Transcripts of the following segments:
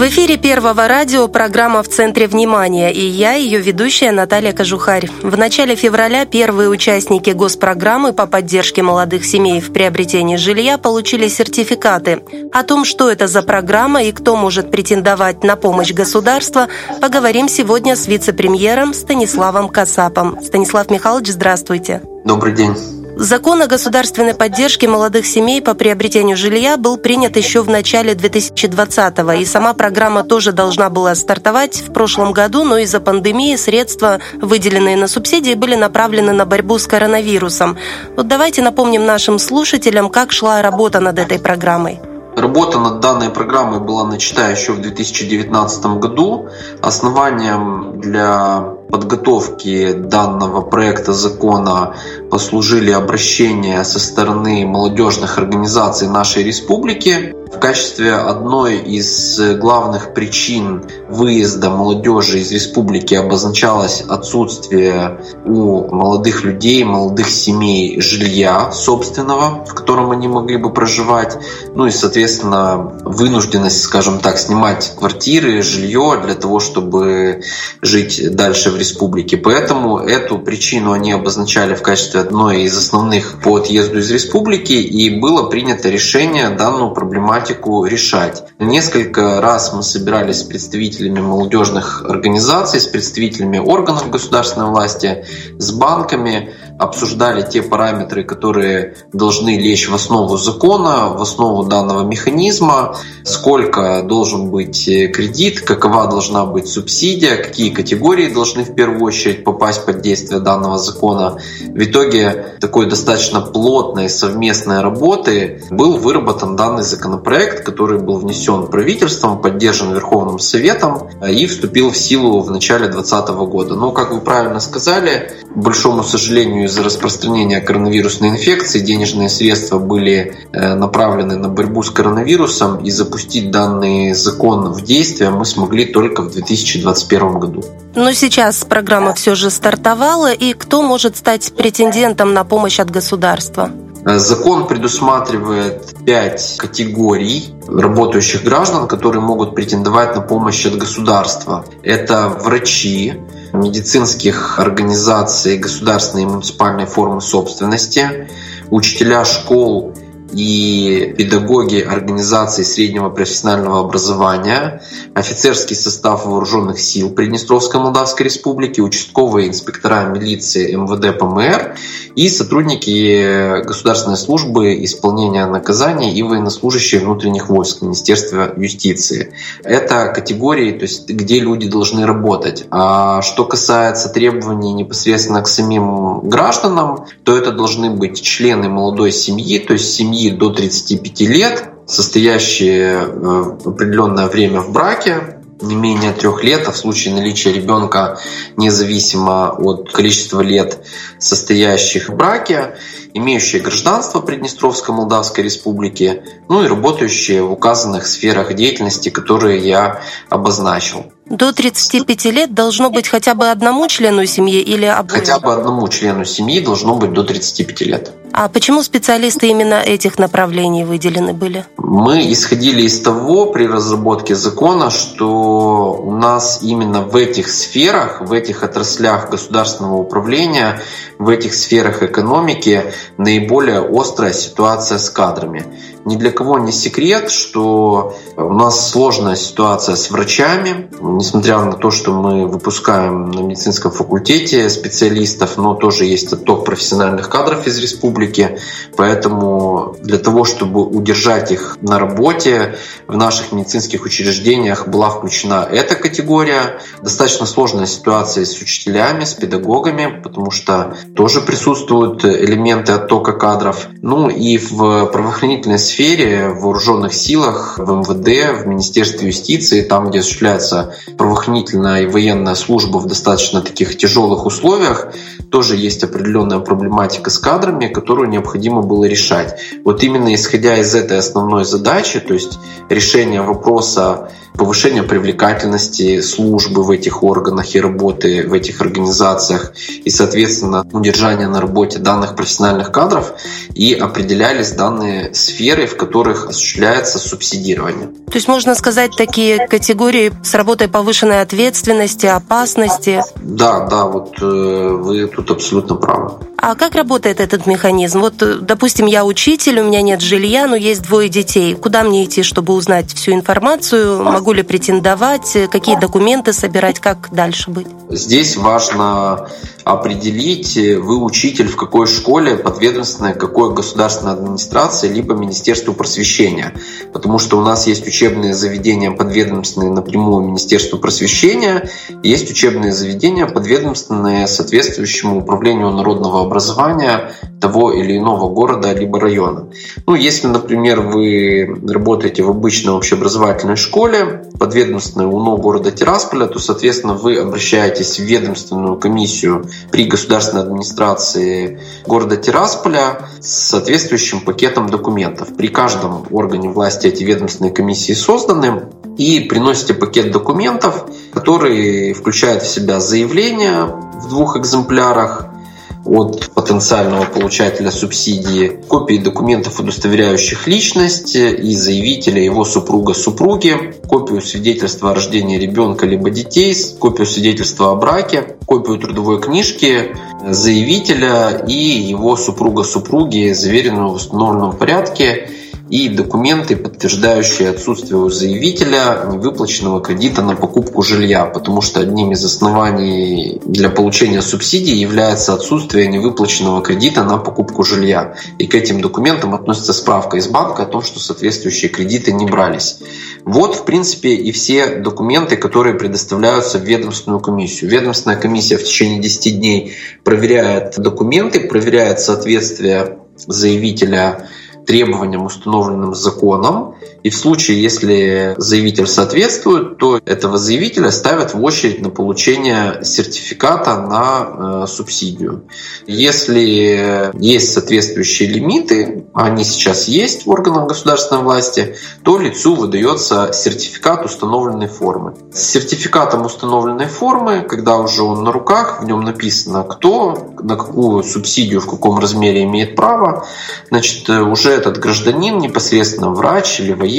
В эфире Первого радио программа «В центре внимания» и я, ее ведущая Наталья Кожухарь. В начале февраля первые участники госпрограммы по поддержке молодых семей в приобретении жилья получили сертификаты. О том, что это за программа и кто может претендовать на помощь государства, поговорим сегодня с вице-премьером Станиславом Касапом. Станислав Михайлович, здравствуйте. Добрый день. Закон о государственной поддержке молодых семей по приобретению жилья был принят еще в начале 2020-го, и сама программа тоже должна была стартовать в прошлом году, но из-за пандемии средства, выделенные на субсидии, были направлены на борьбу с коронавирусом. Вот давайте напомним нашим слушателям, как шла работа над этой программой. Работа над данной программой была начата еще в 2019 году. Основанием для подготовки данного проекта закона послужили обращения со стороны молодежных организаций нашей республики. В качестве одной из главных причин выезда молодежи из республики обозначалось отсутствие у молодых людей, молодых семей жилья собственного, в котором они могли бы проживать, ну и, соответственно, вынужденность, скажем так, снимать квартиры, жилье для того, чтобы жить дальше в республике. Поэтому эту причину они обозначали в качестве одной из основных по отъезду из республики, и было принято решение данную проблематику решать. Несколько раз мы собирались с представителями молодежных организаций, с представителями органов государственной власти, с банками, обсуждали те параметры, которые должны лечь в основу закона, в основу данного механизма, сколько должен быть кредит, какова должна быть субсидия, какие категории должны в первую очередь попасть под действие данного закона. В итоге такой достаточно плотной совместной работы был выработан данный законопроект, который был внесен правительством, поддержан Верховным Советом и вступил в силу в начале 2020 года. Но, как вы правильно сказали, к большому сожалению, из-за распространения коронавирусной инфекции денежные средства были э, направлены на борьбу с коронавирусом, и запустить данный закон в действие мы смогли только в 2021 году. Но сейчас программа все же стартовала, и кто может стать претендентом на помощь от государства? Э, закон предусматривает пять категорий работающих граждан, которые могут претендовать на помощь от государства. Это врачи, медицинских организаций государственной и муниципальной формы собственности, учителя школ и педагоги организаций среднего профессионального образования, офицерский состав вооруженных сил Приднестровской Молдавской Республики, участковые инспектора милиции МВД ПМР и сотрудники государственной службы исполнения наказаний и военнослужащие внутренних войск Министерства юстиции. Это категории, то есть, где люди должны работать. А что касается требований непосредственно к самим гражданам, то это должны быть члены молодой семьи, то есть семьи семьи до 35 лет, состоящие э, определенное время в браке, не менее трех лет, а в случае наличия ребенка независимо от количества лет состоящих в браке, имеющие гражданство Приднестровской Молдавской Республики, ну и работающие в указанных сферах деятельности, которые я обозначил. До 35 лет должно быть хотя бы одному члену семьи или обоим? Хотя бы одному члену семьи должно быть до 35 лет. А почему специалисты именно этих направлений выделены были? Мы исходили из того при разработке закона, что у нас именно в этих сферах, в этих отраслях государственного управления, в этих сферах экономики наиболее острая ситуация с кадрами. Ни для кого не секрет, что у нас сложная ситуация с врачами, несмотря на то, что мы выпускаем на медицинском факультете специалистов, но тоже есть отток профессиональных кадров из республики, поэтому для того, чтобы удержать их на работе в наших медицинских учреждениях была включена эта категория. Достаточно сложная ситуация с учителями, с педагогами, потому что тоже присутствуют элементы оттока кадров. Ну и в правоохранительной сфере, в вооруженных силах, в МВД, в Министерстве юстиции, там, где осуществляется правоохранительная и военная служба в достаточно таких тяжелых условиях, тоже есть определенная проблематика с кадрами, которую необходимо было решать. Вот именно исходя из этой основной задачи, то есть решения вопроса повышение привлекательности службы в этих органах и работы в этих организациях и, соответственно, удержание на работе данных профессиональных кадров и определялись данные сферы, в которых осуществляется субсидирование. То есть можно сказать такие категории с работой повышенной ответственности, опасности? Да, да, вот э, вы тут абсолютно правы. А как работает этот механизм? Вот, э, допустим, я учитель, у меня нет жилья, но есть двое детей. Куда мне идти, чтобы узнать всю информацию? Могу ли претендовать? Какие документы собирать? Как дальше быть? Здесь важно определить, э, вы учитель в какой школе, подведомственной какой государственной администрации, либо Министерству просвещения. Потому что у нас есть учебные заведения, подведомственные напрямую Министерству просвещения, есть учебные заведения, подведомственные соответствующему управлению народного образования того или иного города либо района. Ну, если, например, вы работаете в обычной общеобразовательной школе, подведомственной УНО города Тирасполя, то, соответственно, вы обращаетесь в ведомственную комиссию при государственной администрации города Тирасполя с соответствующим пакетом документов. При каждом органе власти эти ведомственные комиссии созданы, и приносите пакет документов, который включает в себя заявление в двух экземплярах, от потенциального получателя субсидии, копии документов, удостоверяющих личность и заявителя, его супруга, супруги, копию свидетельства о рождении ребенка либо детей, копию свидетельства о браке, копию трудовой книжки заявителя и его супруга, супруги, заверенную в установленном порядке и документы, подтверждающие отсутствие у заявителя невыплаченного кредита на покупку жилья, потому что одним из оснований для получения субсидий является отсутствие невыплаченного кредита на покупку жилья. И к этим документам относится справка из банка о том, что соответствующие кредиты не брались. Вот, в принципе, и все документы, которые предоставляются в ведомственную комиссию. Ведомственная комиссия в течение 10 дней проверяет документы, проверяет соответствие заявителя требованиям, установленным законом. И в случае, если заявитель соответствует, то этого заявителя ставят в очередь на получение сертификата на э, субсидию. Если есть соответствующие лимиты, они сейчас есть в органах государственной власти, то лицу выдается сертификат установленной формы. С сертификатом установленной формы, когда уже он на руках, в нем написано, кто на какую субсидию, в каком размере имеет право, значит, уже этот гражданин, непосредственно врач или военный,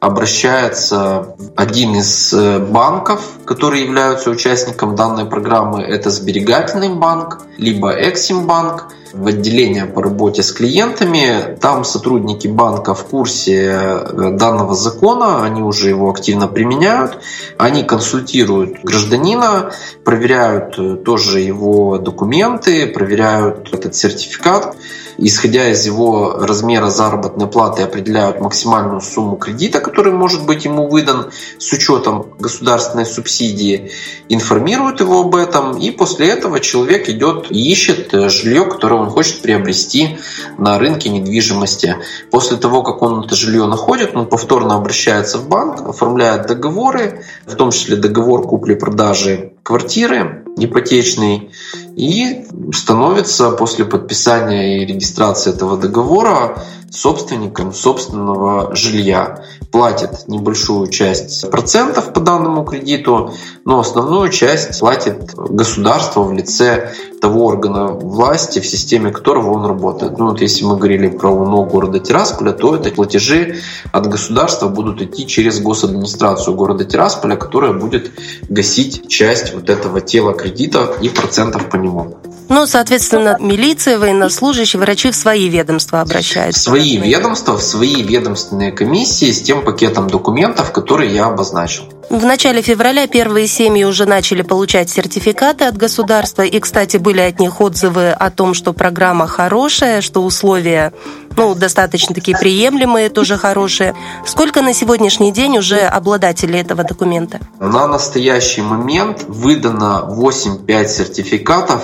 обращается в один из э, банков, которые являются участником данной программы. Это сберегательный банк, либо Эксимбанк, в отделение по работе с клиентами. Там сотрудники банка в курсе э, данного закона, они уже его активно применяют. Они консультируют гражданина, проверяют э, тоже его документы, проверяют этот сертификат исходя из его размера заработной платы, определяют максимальную сумму кредита, который может быть ему выдан с учетом государственной субсидии, информируют его об этом, и после этого человек идет и ищет жилье, которое он хочет приобрести на рынке недвижимости. После того, как он это жилье находит, он повторно обращается в банк, оформляет договоры, в том числе договор купли-продажи квартиры ипотечный, и становится после подписания и регистрации этого договора собственником собственного жилья. Платит небольшую часть процентов по данному кредиту, но основную часть платит государство в лице того органа власти, в системе которого он работает. Ну вот если мы говорили про УНО города Тирасполя, то это платежи от государства будут идти через госадминистрацию города Тирасполя, которая будет гасить часть вот этого тела кредита и процентов по нему. Ну, соответственно, милиция, военнослужащие, врачи в свои ведомства обращаются. В свои ведомства, в свои ведомственные комиссии с тем пакетом документов, которые я обозначил. В начале февраля первые семьи уже начали получать сертификаты от государства. И, кстати, были от них отзывы о том, что программа хорошая, что условия ну, достаточно такие приемлемые, тоже хорошие. Сколько на сегодняшний день уже обладателей этого документа? На настоящий момент выдано 8-5 сертификатов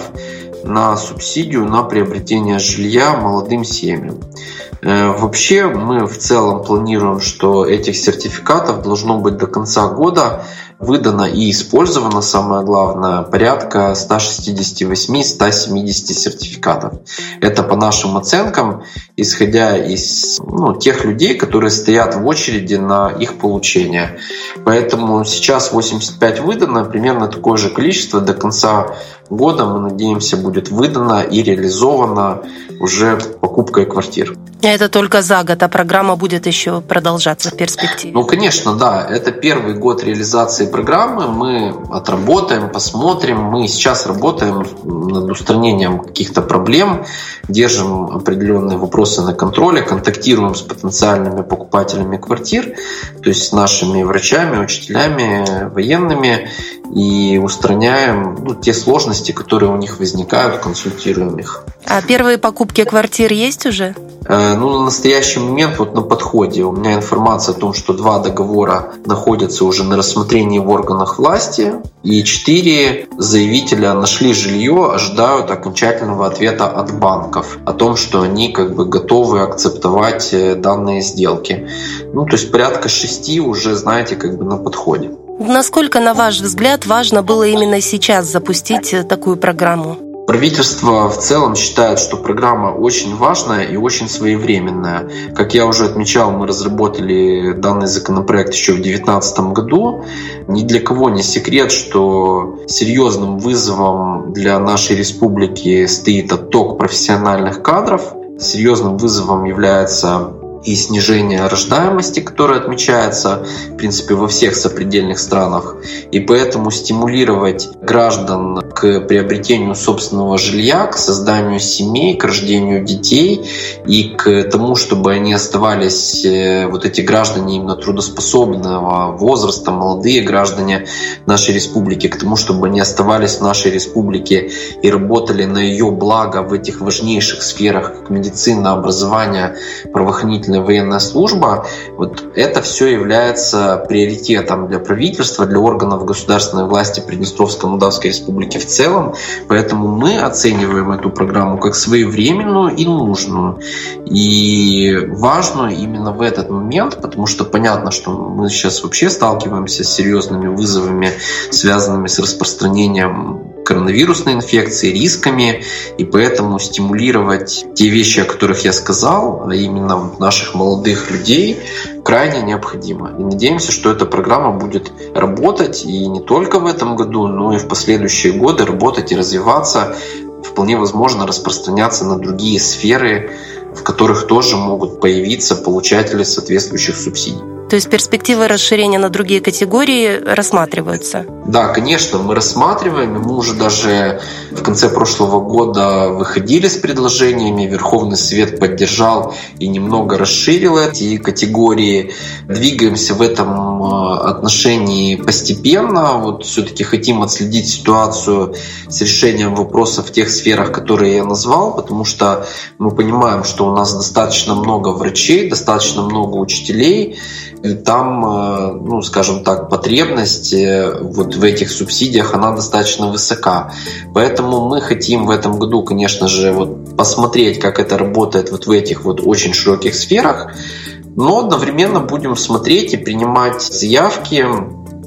на субсидию на приобретение жилья молодым семьям. Э, вообще мы в целом планируем, что этих сертификатов должно быть до конца года выдано и использовано, самое главное, порядка 168-170 сертификатов. Это по нашим оценкам, исходя из ну, тех людей, которые стоят в очереди на их получение. Поэтому сейчас 85 выдано, примерно такое же количество до конца года, мы надеемся, будет выдано и реализовано уже покупкой квартир. Это только за год, а программа будет еще продолжаться в перспективе. Ну, конечно, да. Это первый год реализации программы. Мы отработаем, посмотрим. Мы сейчас работаем над устранением каких-то проблем, держим определенные вопросы на контроле, контактируем с потенциальными покупателями квартир, то есть с нашими врачами, учителями, военными и устраняем ну, те сложности, которые у них возникают, консультируем их. А первые покупки квартир есть уже? Э, ну, на настоящий момент вот на подходе у меня информация о том, что два договора находятся уже на рассмотрении в органах власти, и четыре заявителя нашли жилье, ожидают окончательного ответа от банков о том, что они как бы готовы акцептовать э, данные сделки. Ну, то есть порядка шести уже, знаете, как бы на подходе. Насколько, на ваш взгляд, важно было именно сейчас запустить э, такую программу? Правительство в целом считает, что программа очень важная и очень своевременная. Как я уже отмечал, мы разработали данный законопроект еще в 2019 году. Ни для кого не секрет, что серьезным вызовом для нашей республики стоит отток профессиональных кадров. Серьезным вызовом является и снижение рождаемости, которое отмечается, в принципе, во всех сопредельных странах. И поэтому стимулировать граждан к приобретению собственного жилья, к созданию семей, к рождению детей и к тому, чтобы они оставались, э, вот эти граждане именно трудоспособного возраста, молодые граждане нашей республики, к тому, чтобы они оставались в нашей республике и работали на ее благо в этих важнейших сферах, как медицина, образование, правоохранительные дополнительная военная служба, вот это все является приоритетом для правительства, для органов государственной власти Приднестровской Молдавской Республики в целом. Поэтому мы оцениваем эту программу как своевременную и нужную. И важную именно в этот момент, потому что понятно, что мы сейчас вообще сталкиваемся с серьезными вызовами, связанными с распространением коронавирусной инфекции, рисками, и поэтому стимулировать те вещи, о которых я сказал, а именно наших молодых людей, крайне необходимо. И надеемся, что эта программа будет работать и не только в этом году, но и в последующие годы работать и развиваться, вполне возможно распространяться на другие сферы, в которых тоже могут появиться получатели соответствующих субсидий. То есть перспективы расширения на другие категории рассматриваются? Да, конечно, мы рассматриваем. Мы уже даже в конце прошлого года выходили с предложениями. Верховный Совет поддержал и немного расширил эти категории. Двигаемся в этом э, отношении постепенно. Вот все-таки хотим отследить ситуацию с решением вопросов в тех сферах, которые я назвал, потому что мы понимаем, что у нас достаточно много врачей, достаточно много учителей, там, э, ну, скажем так, потребность э, вот в этих субсидиях, она достаточно высока. Поэтому мы хотим в этом году, конечно же, вот посмотреть, как это работает вот в этих вот очень широких сферах, но одновременно будем смотреть и принимать заявки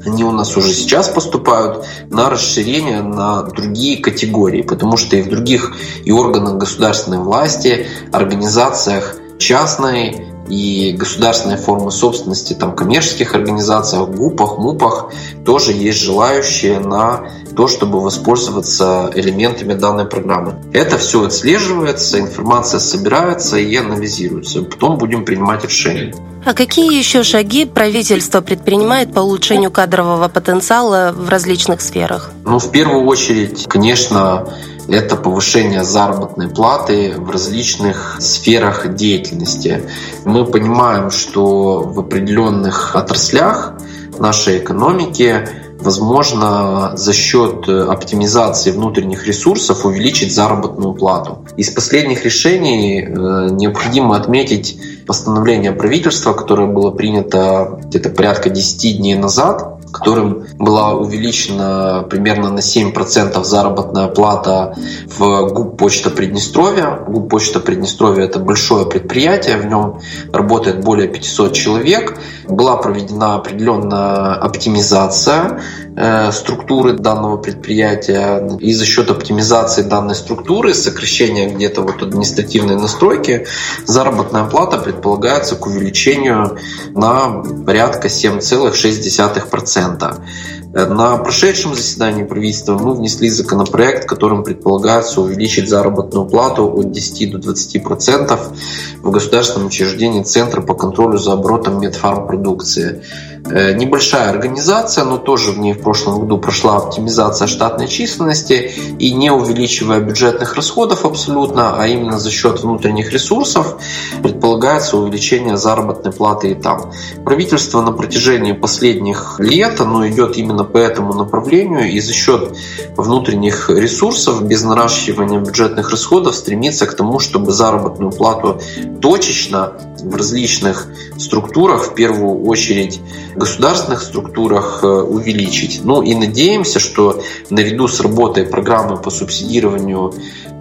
они у нас уже сейчас поступают на расширение на другие категории, потому что и в других и органах государственной власти, организациях частной и государственные формы собственности, там, коммерческих организациях, ГУПах, МУПах тоже есть желающие на то, чтобы воспользоваться элементами данной программы. Это все отслеживается, информация собирается и анализируется. Потом будем принимать решения. А какие еще шаги правительство предпринимает по улучшению кадрового потенциала в различных сферах? Ну, в первую очередь, конечно, это повышение заработной платы в различных сферах деятельности. Мы понимаем, что в определенных отраслях нашей экономики возможно за счет оптимизации внутренних ресурсов увеличить заработную плату. Из последних решений э, необходимо отметить постановление правительства, которое было принято где-то порядка 10 дней назад, которым была увеличена примерно на 7% заработная плата в ГУП «Почта Приднестровья». ГУП «Почта Приднестровья» – это большое предприятие, в нем работает более 500 человек. Была проведена определенная оптимизация структуры данного предприятия. И за счет оптимизации данной структуры, сокращения где-то вот административной настройки, заработная плата предполагается к увеличению на порядка 7,6%. На прошедшем заседании правительства мы внесли законопроект, которым предполагается увеличить заработную плату от 10 до 20 процентов в государственном учреждении Центра по контролю за оборотом медфармпродукции. Э, небольшая организация, но тоже в ней в прошлом году прошла оптимизация штатной численности и не увеличивая бюджетных расходов абсолютно, а именно за счет внутренних ресурсов предполагается увеличение заработной платы и там. Правительство на протяжении последних лет, оно идет именно по этому направлению и за счет внутренних ресурсов без наращивания бюджетных расходов стремится к тому, чтобы заработную плату точечно в различных структурах, в первую очередь государственных структурах, э, увеличить. Ну и надеемся, что наряду с работой программы по субсидированию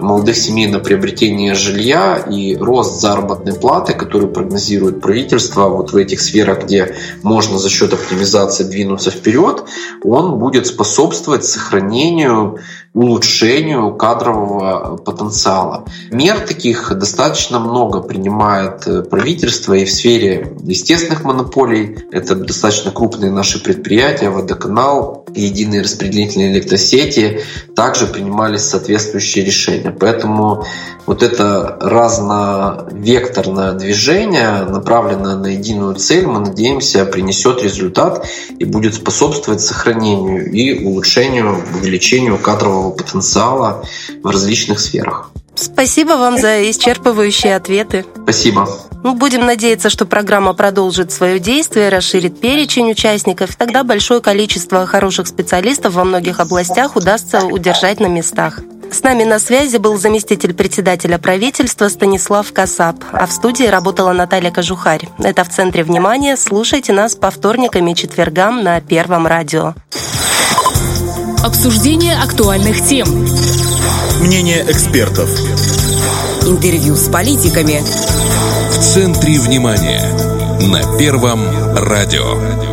молодых семей на приобретение жилья и рост заработной платы, который прогнозирует правительство вот в этих сферах, где можно за счет оптимизации двинуться вперед, он будет способствовать сохранению улучшению кадрового потенциала. Мер таких достаточно много принимает э, правительство и в сфере естественных монополий. Это достаточно крупные наши предприятия, водоканал, единые распределительные электросети также принимались соответствующие решения. Поэтому вот это разновекторное движение, направленное на единую цель, мы надеемся, принесет результат и будет способствовать сохранению и улучшению, увеличению кадрового потенциала в различных сферах. Спасибо вам за исчерпывающие ответы. Спасибо. Будем надеяться, что программа продолжит свое действие, расширит перечень участников, тогда большое количество хороших специалистов во многих областях удастся удержать на местах. С нами на связи был заместитель председателя правительства Станислав Касап, а в студии работала Наталья Кожухарь. Это в центре внимания. Слушайте нас по вторникам и четвергам на Первом радио. Обсуждение актуальных тем. Мнение экспертов. Интервью с политиками. В центре внимания. На Первом радио.